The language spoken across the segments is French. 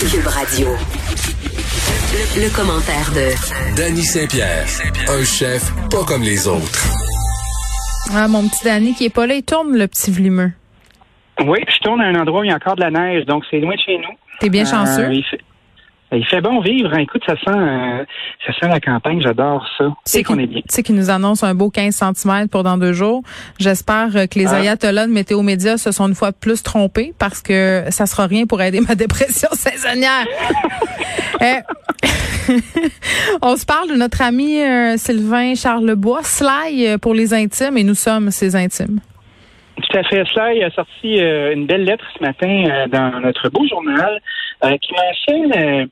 Cube Radio. Le, le commentaire de Danny Saint-Pierre, un chef pas comme les autres. Ah, mon petit Danny qui est pas là, il tourne le petit vlimeux. Oui, je tourne à un endroit où il y a encore de la neige, donc c'est loin de chez nous. T'es bien chanceux. Euh, il, fait, il fait bon vivre. hein. Écoute, ça sent, euh, ça sent la campagne. J'adore ça. C'est qu'on est bien. Tu sais qu'il nous annonce un beau 15 cm pour dans deux jours. J'espère euh, que les Ah. ayatollahs de Météo Média se sont une fois de plus trompés parce que ça sera rien pour aider ma dépression saisonnière. Euh, on se parle de notre ami euh, Sylvain Charlebois, Sly pour les intimes, et nous sommes ses intimes. Tout à fait. Sly a sorti euh, une belle lettre ce matin euh, dans notre beau journal euh, qui mentionne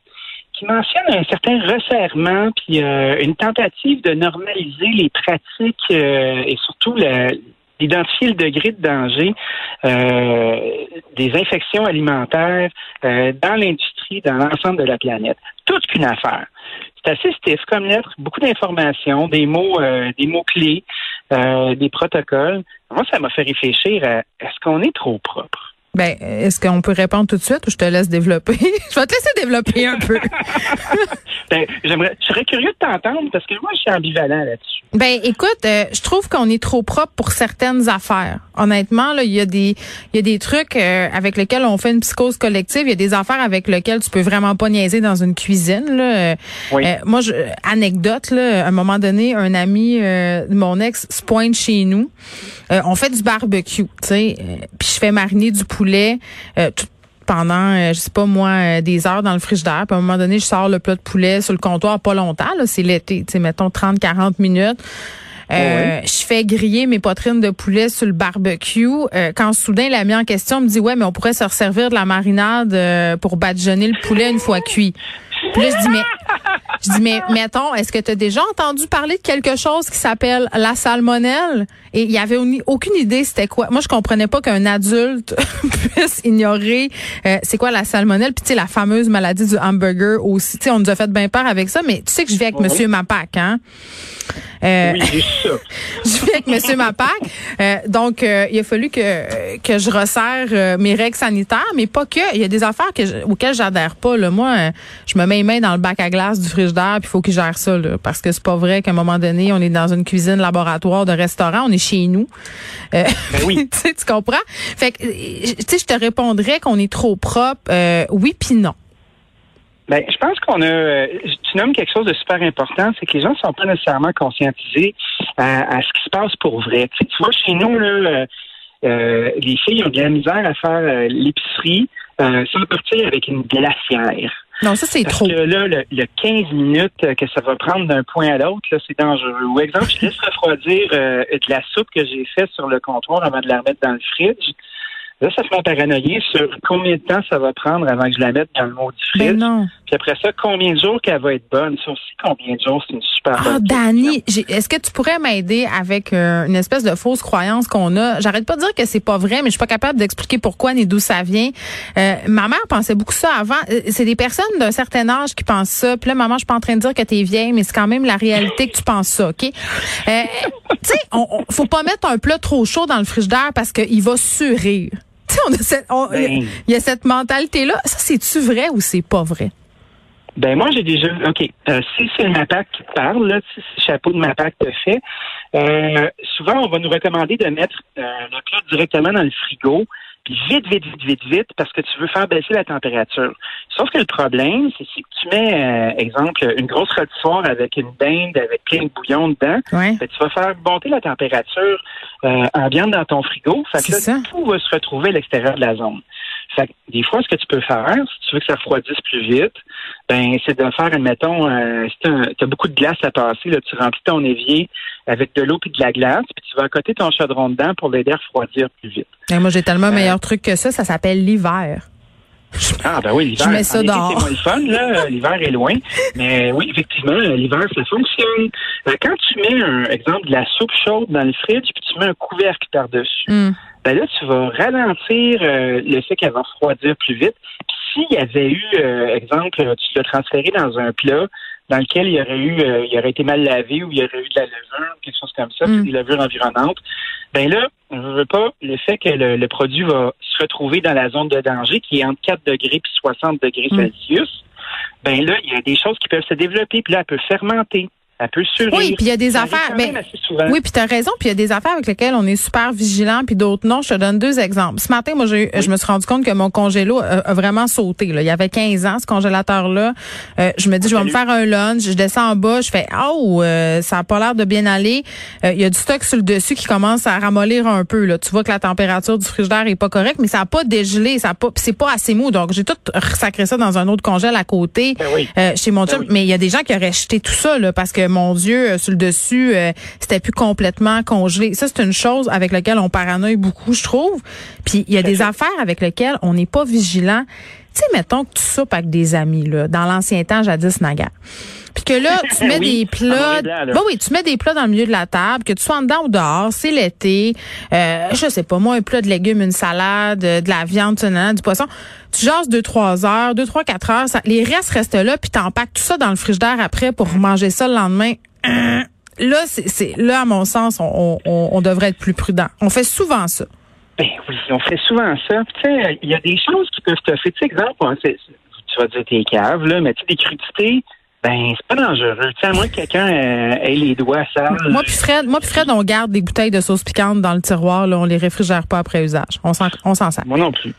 qui mentionne un certain resserrement puis une tentative de normaliser les pratiques et surtout le- d'identifier le degré de danger euh, des infections alimentaires euh, dans l'industrie, dans l'ensemble de la planète. Toute qu'une affaire. C'est assez stiff comme lettre, beaucoup d'informations, des mots, euh, des mots clés, euh, des protocoles. Moi, ça m'a fait réfléchir à est-ce qu'on est trop propre? Ben, est-ce qu'on peut répondre tout de suite ou je te laisse développer? je vais te laisser développer un peu. Ben, j'aimerais, je serais curieux de t'entendre parce que moi, je suis ambivalent là-dessus. Ben, écoute, euh, je trouve qu'on est trop propre pour certaines affaires. Honnêtement, là, il y a des, il y a des trucs euh, avec lesquels on fait une psychose collective. Il y a des affaires avec lesquelles tu peux vraiment pas niaiser dans une cuisine. Là. Euh, Oui. euh, moi, je, anecdote, là, à un moment donné, un ami de mon ex se pointe chez nous. On fait du barbecue, tu sais, puis je fais mariner du poulet. Euh, tout- pendant, euh, je sais pas moi, euh, des heures dans le frigidaire. Puis à un moment donné, je sors le plat de poulet sur le comptoir, pas longtemps, là, c'est l'été, tu sais, mettons 30-40 minutes. Euh, Je fais griller mes poitrines de poulet sur le barbecue. Euh, quand soudain l'ami en question me dit ouais mais on pourrait se resservir de la marinade euh, pour badigeonner le poulet une fois cuit. Puis là je dis mais je dis mais mettons est-ce que tu as déjà entendu parler de quelque chose qui s'appelle la salmonelle? Et il y avait aucune idée c'était quoi. Moi je comprenais pas qu'un adulte puisse ignorer euh, c'est quoi la salmonelle puis tu sais la fameuse maladie du hamburger aussi. Tu sais on nous a fait bien peur avec ça mais tu sais que je vis avec Oui. monsieur Mapac hein. Euh, Oui, ça. je vais avec Monsieur Mapac. Euh, donc, euh, il a fallu que que je resserre euh, mes règles sanitaires, mais pas que. Il y a des affaires que je- auxquelles j'adhère pas. Là. Moi, euh, je me mets les mains dans le bac à glace du frigidaire, puis il faut qu'il gère ça, là, parce que c'est pas vrai qu'à un moment donné, on est dans une cuisine laboratoire de restaurant, on est chez nous. Euh, Ben oui. tu sais, tu comprends? Fait que, tu sais, je te répondrais qu'on est trop propre. Euh, oui, puis non. Ben, je pense qu'on a. euh, Tu nommes quelque chose de super important, c'est que les gens ne sont pas nécessairement conscientisés à, à ce qui se passe pour vrai. Tu, sais, tu vois, chez nous, là, euh, euh, les filles ont de la misère à faire euh, l'épicerie euh, sans partir avec une glacière. Non, ça, c'est Parce trop. que là, le, le 15 minutes euh, que ça va prendre d'un point à l'autre, là, c'est dangereux. Ou exemple, je laisse refroidir euh, de la soupe que j'ai faite sur le comptoir avant de la remettre dans le fridge. Là, ça se met à paranoïer sur combien de temps ça va prendre avant que je la mette dans le maudit fridge. Ben non. Puis après ça, combien de jours qu'elle va être bonne? Ça aussi, combien de jours, c'est une super Ah, bonne Dani, est-ce que tu pourrais m'aider avec euh, une espèce de fausse croyance qu'on a? J'arrête pas de dire que c'est pas vrai, mais je suis pas capable d'expliquer pourquoi ni d'où ça vient. Euh, ma mère pensait beaucoup ça avant. Euh, C'est des personnes d'un certain âge qui pensent ça. Puis là, maman, je suis pas en train de dire que t'es vieille, mais c'est quand même la réalité que tu penses ça, OK? Euh, tu sais, on, on- faut pas mettre un plat trop chaud dans le frigidaire parce qu'il va surir. Tu sais, on a cette, on- Ben. il y a cette mentalité-là. Ça, c'est-tu vrai ou c'est pas vrai? Ben moi, j'ai déjà... OK, euh, si c'est le MAPAC qui te parle, là, si c'est le chapeau de MAPAC te fait, euh, souvent, on va nous recommander de mettre euh, le plat directement dans le frigo, vite, vite, vite, vite, vite, parce que tu veux faire baisser la température. Sauf que le problème, c'est si tu mets, euh, exemple, une grosse rôtissoire avec une dinde, avec plein de bouillon dedans, Ouais. que tu vas faire monter la température euh, ambiante dans ton frigo. Fait que là, ça. tout va se retrouver à l'extérieur de la zone. Fait que des fois, ce que tu peux faire, si tu veux que ça refroidisse plus vite, ben c'est de faire, admettons, euh, si tu as beaucoup de glace à passer, là, tu remplis ton évier avec de l'eau puis de la glace, puis tu vas accoter ton chaudron dedans pour l'aider à refroidir plus vite. Et moi, j'ai tellement un Euh, meilleur truc que ça. Ça s'appelle l'hiver. Ah ben oui, l'hiver. Je mets ça. C'est moins le fun, là. L'hiver est loin. Mais oui, effectivement, l'hiver, ça fonctionne. Euh, Quand tu mets un exemple de la soupe chaude dans le fridge, puis tu mets un couvercle par-dessus, Hum. ben là, tu vas ralentir euh, le fait qu'elle va refroidir plus vite. Puis s'il y avait eu, euh, exemple, tu l'as transféré dans un plat, dans lequel il y aurait eu, euh, il aurait été mal lavé ou il y aurait eu de la levure, quelque chose comme ça, Mm. des levures environnantes. Ben là, je veux pas le fait que le, le produit va se retrouver dans la zone de danger qui est entre 4 degrés puis 60 degrés Mm. Celsius. Ben là, il y a des choses qui peuvent se développer, puis là, elle peut fermenter, elle peut surir. Oui, puis il y a des Ça affaires. souvent. oui, puis tu as raison. Puis il y a des affaires avec lesquelles on est super vigilant, puis d'autres non. Je te donne deux exemples. Ce matin, moi, j'ai, je me suis rendu compte que mon congélo a, a vraiment sauté. Là. Il y avait 15 ans, ce congélateur-là. Euh, je me dis, je vais me faire un lunch. Je descends en bas. Je fais, oh, euh, ça a pas l'air de bien aller. Euh, Il y a du stock sur le dessus qui commence à ramollir un peu. Là. Tu vois que la température du frigidaire est pas correcte, mais ça a pas dégelé. Ça a pas, c'est pas assez mou. Donc, j'ai tout sacré ça dans un autre congèle à côté Ben oui. euh, chez mon Ben chum. oui. Mais il y a des gens qui auraient jeté tout ça là, parce que, mon Dieu, euh, sur le dessus, euh, c'était plus complètement congelé. Ça, c'est une chose avec laquelle on paranoïe beaucoup, je trouve. Puis il y a des affaires avec lesquelles on n'est pas vigilant. Tu sais, mettons que tu soupes avec des amis, là, dans l'ancien temps, jadis naguère. Puis que là, tu mets Oui, des plats. blanc. Ben oui, tu mets des plats dans le milieu de la table, que tu sois en dedans ou dehors, c'est l'été. Euh, je sais pas, moi, un plat de légumes, une salade, euh, de la viande, du poisson. Tu jases deux, trois heures, deux, trois, quatre heures. Ça, les restes restent là, puis t'empactes tout ça dans le frigidaire après pour manger ça le lendemain. Hein? Là, c'est, là, à mon sens, on, on, on devrait être plus prudent. On fait souvent ça. Ben oui, on fait souvent ça. Tu sais, il y a des choses qui peuvent te faire. Tu sais, exemple, hein, tu vas dire tes caves, là, mais tu des crudités, ben, c'est pas dangereux. Tu sais, à moins que quelqu'un euh, ait les doigts sales. Moi puis Fred, moi puis Fred, on garde des bouteilles de sauce piquante dans le tiroir, là, on les réfrigère pas après usage. On s'en, on s'en sert. Moi non plus.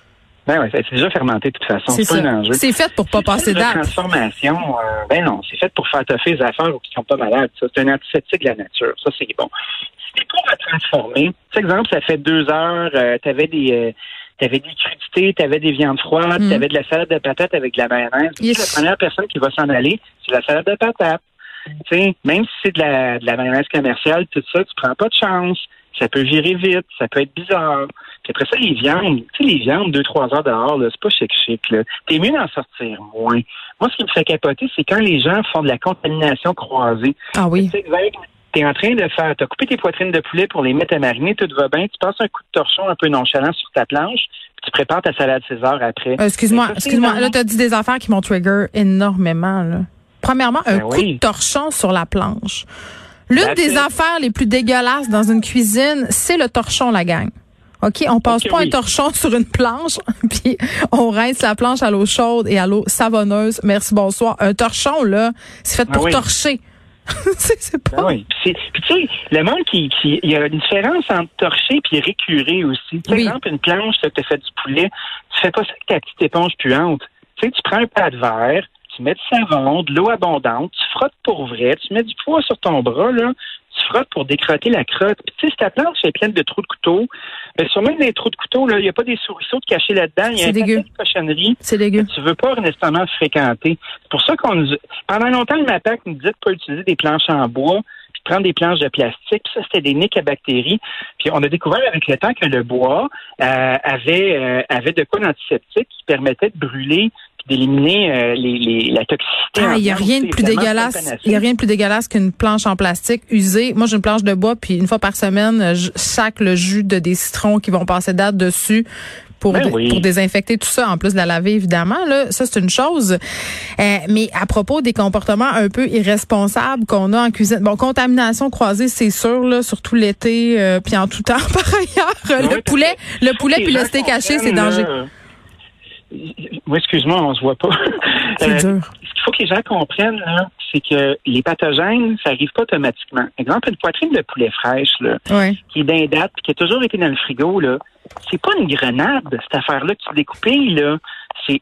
Ben oui, c'est déjà fermenté de toute façon. C'est pas un enjeu. C'est fait pour pas C'est passer une date. transformation, euh, ben non, c'est fait pour faire toffer les affaires ou qui sont pas malades. C'est un antiseptique de la nature. Ça, c'est bon. C'est pour la transformer. Tu exemple, ça fait deux heures, euh, t'avais des, euh, t'avais des crudités, t'avais des viandes froides, Mm. t'avais de la salade de patates avec de la mayonnaise. Yes. La première personne qui va s'en aller, c'est la salade de patates. Tu sais, même si c'est de la, de la mayonnaise commerciale, tout ça, tu prends pas de chance. Ça peut virer vite, ça peut être bizarre. Puis après ça, les viandes, tu sais, les viandes, deux, trois heures dehors, là, c'est pas chic-chic, là. T'es mieux d'en sortir moins. Moi, ce qui me fait capoter, c'est quand les gens font de la contamination croisée. Ah oui. Tu t'es en train de faire, t'as coupé tes poitrines de poulet pour les mettre à mariner, tout va bien, tu passes un coup de torchon un peu nonchalant sur ta planche, puis tu prépares ta salade César après. Euh, excuse-moi, excuse-moi. Là, t'as dit des affaires qui m'ont trigger énormément, là. Premièrement, un Ben coup oui. de torchon sur la planche. L'une des affaires les plus dégueulasses dans une cuisine, c'est le torchon, la gang. OK, on passe pas un torchon sur une planche, puis on rince la planche à l'eau chaude et à l'eau savonneuse. Merci, bonsoir. Un torchon, là, c'est fait Ah pour oui. torcher. c'est c'est pas... Ben oui. Puis, tu sais, le monde qui, qui, il y a une différence entre torcher puis récurer aussi. Oui. exemple, une planche, tu as fait du poulet, tu fais pas ça avec ta petite éponge puante. Tu sais, tu prends un pas de verre, tu mets du savon, de l'eau abondante, tu frottes pour vrai, tu mets du poids sur ton bras, là, tu frottes pour décrotter la crotte. Puis tu sais, si ta planche est pleine de trous de couteau, ben sur même des trous de couteau, il n'y a pas des souriceaux de cachés là-dedans, il y a un dégueu. paquet de cochonneries C'est dégueu. tu veux pas nécessairement fréquenter. C'est pour ça qu'on nous... Pendant longtemps, le MAPAC nous disait de pas utiliser des planches en bois, prendre des planches de plastique. Ça, c'était des niques à bactéries. Puis on a découvert avec le temps que le bois euh, avait, euh, avait de quoi d'antiseptique qui permettait de brûler d'éliminer euh, les, les, la toxicité. Ah, il y a rien de plus dégueulasse. Il y a rien de plus dégueulasse qu'une planche en plastique usée. Moi, j'ai une planche de bois, puis une fois par semaine, je sac le jus de des citrons qui vont passer date dessus pour, Ben oui. pour désinfecter tout ça, en plus de la laver, évidemment. Là, ça, c'est une chose. Euh, mais à propos des comportements un peu irresponsables qu'on a en cuisine, bon, contamination croisée, c'est sûr, là, surtout l'été, euh, puis en tout temps. Par ailleurs, Oui, le poulet, le poulet puis le steak haché, c'est comprennent, danger. là. Moi, excuse-moi, on se voit pas. C'est Euh, dur. qu'il faut que les gens comprennent, là, c'est que les pathogènes, ça arrive pas automatiquement. Exemple, une poitrine de poulet fraîche, là, Ouais. qui est d'un date, qui a toujours été dans le frigo, là, c'est pas une grenade, cette affaire-là que tu découpes, là. C'est,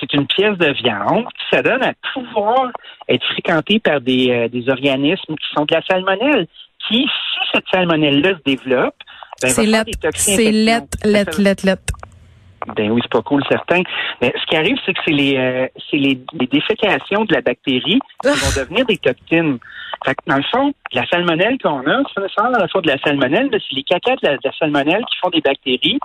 c'est une pièce de viande qui ça donne à pouvoir être fréquentée par des, euh, des organismes qui sont de la salmonelle, qui, si cette salmonelle-là se développe, ben, C'est lettre, c'est lettre, lettre, lettre. Ben oui, c'est pas cool, certain. Mais ce qui arrive, c'est que c'est les, euh, c'est les, les défécations de la bactérie qui vont devenir des toxines. Fait que, dans le fond, la salmonelle qu'on a, c'est pas nécessairement la faute de la salmonelle, mais c'est les cacas de la, de la salmonelle qui font des bactéries,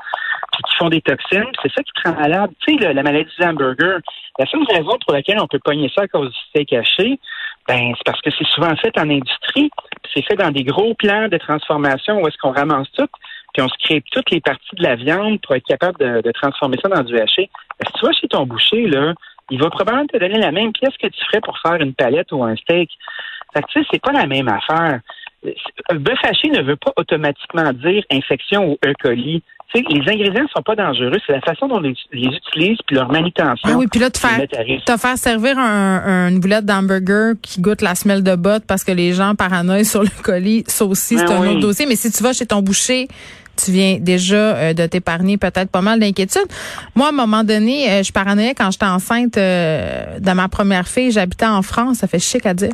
puis qui font des toxines. C'est ça qui te rend malade. Tu sais, la maladie du hamburger, la seule raison pour laquelle on peut pogner ça à cause du steak haché, ben, c'est parce que c'est souvent fait en industrie. C'est fait dans des gros plans de transformation où est-ce qu'on ramasse tout, puis on se toutes les parties de la viande pour être capable de, de transformer ça dans du haché. Ben, si tu vas chez ton boucher, là, il va probablement te donner la même pièce que tu ferais pour faire une palette ou un steak. Fait que, tu sais, c'est pas la même affaire. Un bœuf haché ne veut pas automatiquement dire infection ou E. coli. Les ingrédients ne sont pas dangereux, c'est la façon dont les, les utilisent puis leur manutention. Ah oui, puis là, te faire, te faire servir un, une boulette d'hamburger qui goûte la semelle de botte parce que les gens paranoïent sur le colis, ça aussi, c'est ben un autre dossier. Mais si tu vas chez ton boucher, tu viens déjà euh, de t'épargner peut-être pas mal d'inquiétudes. Moi, à un moment donné, euh, je paranoïais quand j'étais enceinte euh, de ma première fille. J'habitais en France, ça fait chic à dire.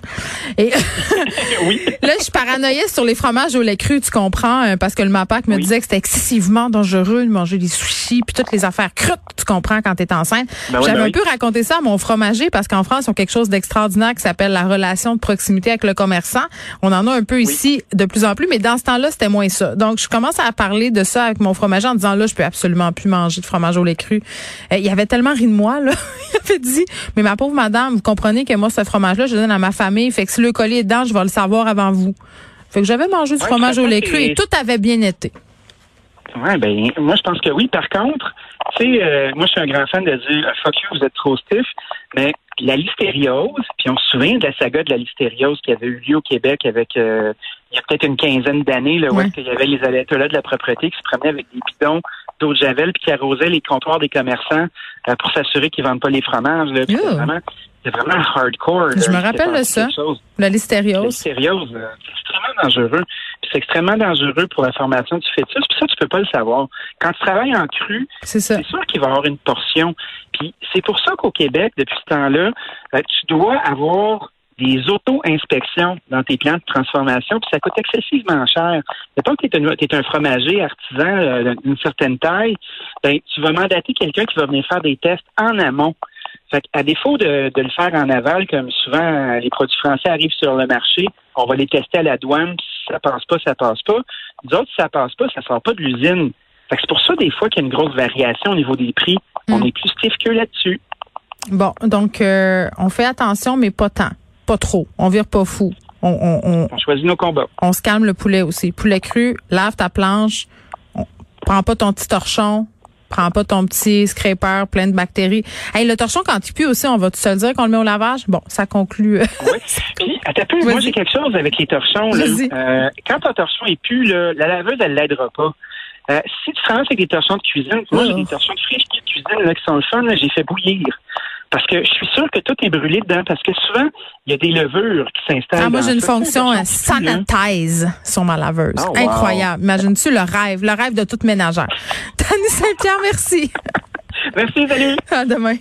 Et oui. là, je paranoïais sur les fromages au lait cru, tu comprends, parce que le MAPAC me disait que c'était excessivement dangereux de manger des sushis puis toutes les affaires crues, tu comprends, quand tu es enceinte. Ben J'avais ben un peu raconté ça à mon fromager parce qu'en France, ils ont quelque chose d'extraordinaire qui s'appelle la relation de proximité avec le commerçant. On en a un peu ici de plus en plus, mais dans ce temps-là, c'était moins ça. Donc, je commence à parler de ça avec mon fromager en disant là, je peux absolument plus manger de fromage au lait cru. Euh, il avait tellement ri de moi là. il avait dit mais ma pauvre madame, vous comprenez que moi ce fromage là, je le donne à ma famille, fait que si le colis est dedans, je vais le savoir avant vous. Fait que j'avais mangé du fromage au lait cru et tout avait bien été. Ouais, ben moi je pense que oui. Par contre, tu sais, euh, moi je suis un grand fan de dire fuck you, vous êtes trop stiff, mais la listériose, puis on se souvient de la saga de la listériose qui avait eu lieu au Québec avec euh, il y a peut-être une quinzaine d'années, là, où il y avait les là de la propreté qui se promenaient avec des bidons d'eau de javel puis qui arrosaient les comptoirs des commerçants euh, pour s'assurer qu'ils vendent pas les fromages. Là, c'est vraiment, hardcore. Je me rappelle de ça. La listériose. La listériose, euh, c'est extrêmement dangereux. c'est extrêmement dangereux pour la formation du fœtus. Puis ça, tu peux pas le savoir. Quand tu travailles en cru, c'est sûr qu'il va y avoir une portion. Puis c'est pour ça qu'au Québec, depuis ce temps-là, euh, tu dois avoir des auto-inspections dans tes plans de transformation, puis ça coûte excessivement cher. Mettons que tu es, un fromager artisan euh, d'une certaine taille, ben, tu vas mandater quelqu'un qui va venir faire des tests en amont. Fait à défaut de, le faire en aval, comme souvent les produits français arrivent sur le marché, on va les tester à la douane, puis si ça passe pas, ça passe pas. D'autres, si ça passe pas, ça sort pas de l'usine. c'est pour ça, des fois, qu'il y a une grosse variation au niveau des prix. On hmm. est plus stiff que là-dessus. Bon, donc euh, on fait attention, mais pas tant pas trop. On vire pas fou. On, choisit nos combats. On se calme le poulet aussi. Poulet cru, lave ta planche. On, prends pas ton petit torchon. Prends pas ton petit scraper plein de bactéries. Hey, le torchon, quand il pue aussi, on va tout se dire qu'on le met au lavage? Bon, ça conclut. oui. Puis, à peu, moi, j'ai quelque chose avec les torchons. Euh, quand ton torchon est pu, la laveuse, elle l'aidera pas. Euh, si tu commences avec des torchons de cuisine, moi, j'ai des torchons de friche de cuisine là, qui sont le fun, j'ai fait bouillir. Parce que je suis sûr que tout est brûlé dedans, parce que souvent, il y a des levures qui s'installent. Ah, moi, j'ai une fonction euh, sanitize sur ma laveuse. Oh, Incroyable. Imagine-tu le rêve, le rêve de toute ménagère. Tani Saint-Pierre, merci. merci, salut. À demain.